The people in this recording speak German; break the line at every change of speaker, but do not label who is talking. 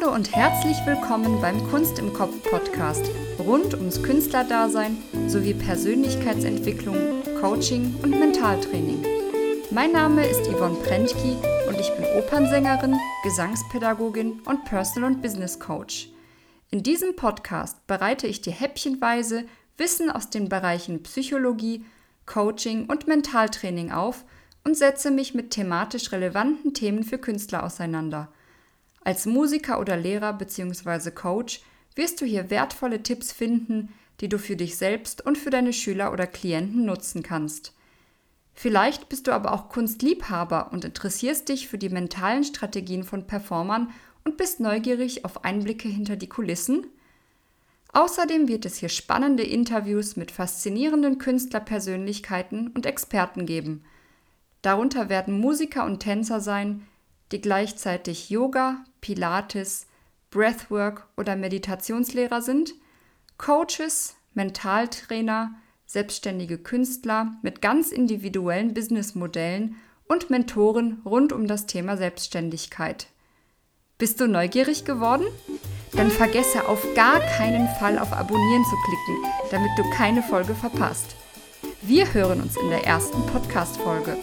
und herzlich willkommen beim Kunst im Kopf Podcast rund ums Künstlerdasein sowie Persönlichkeitsentwicklung, Coaching und Mentaltraining. Mein Name ist Yvonne Prentki und ich bin Opernsängerin, Gesangspädagogin und Personal- und Business Coach. In diesem Podcast bereite ich dir häppchenweise Wissen aus den Bereichen Psychologie, Coaching und Mentaltraining auf und setze mich mit thematisch relevanten Themen für Künstler auseinander – als Musiker oder Lehrer bzw. Coach wirst du hier wertvolle Tipps finden, die du für dich selbst und für deine Schüler oder Klienten nutzen kannst. Vielleicht bist du aber auch Kunstliebhaber und interessierst dich für die mentalen Strategien von Performern und bist neugierig auf Einblicke hinter die Kulissen? Außerdem wird es hier spannende Interviews mit faszinierenden Künstlerpersönlichkeiten und Experten geben. Darunter werden Musiker und Tänzer sein, die gleichzeitig Yoga, Pilates, Breathwork oder Meditationslehrer sind, Coaches, Mentaltrainer, selbstständige Künstler mit ganz individuellen Businessmodellen und Mentoren rund um das Thema Selbstständigkeit. Bist du neugierig geworden? Dann vergesse auf gar keinen Fall auf Abonnieren zu klicken, damit du keine Folge verpasst. Wir hören uns in der ersten Podcast-Folge.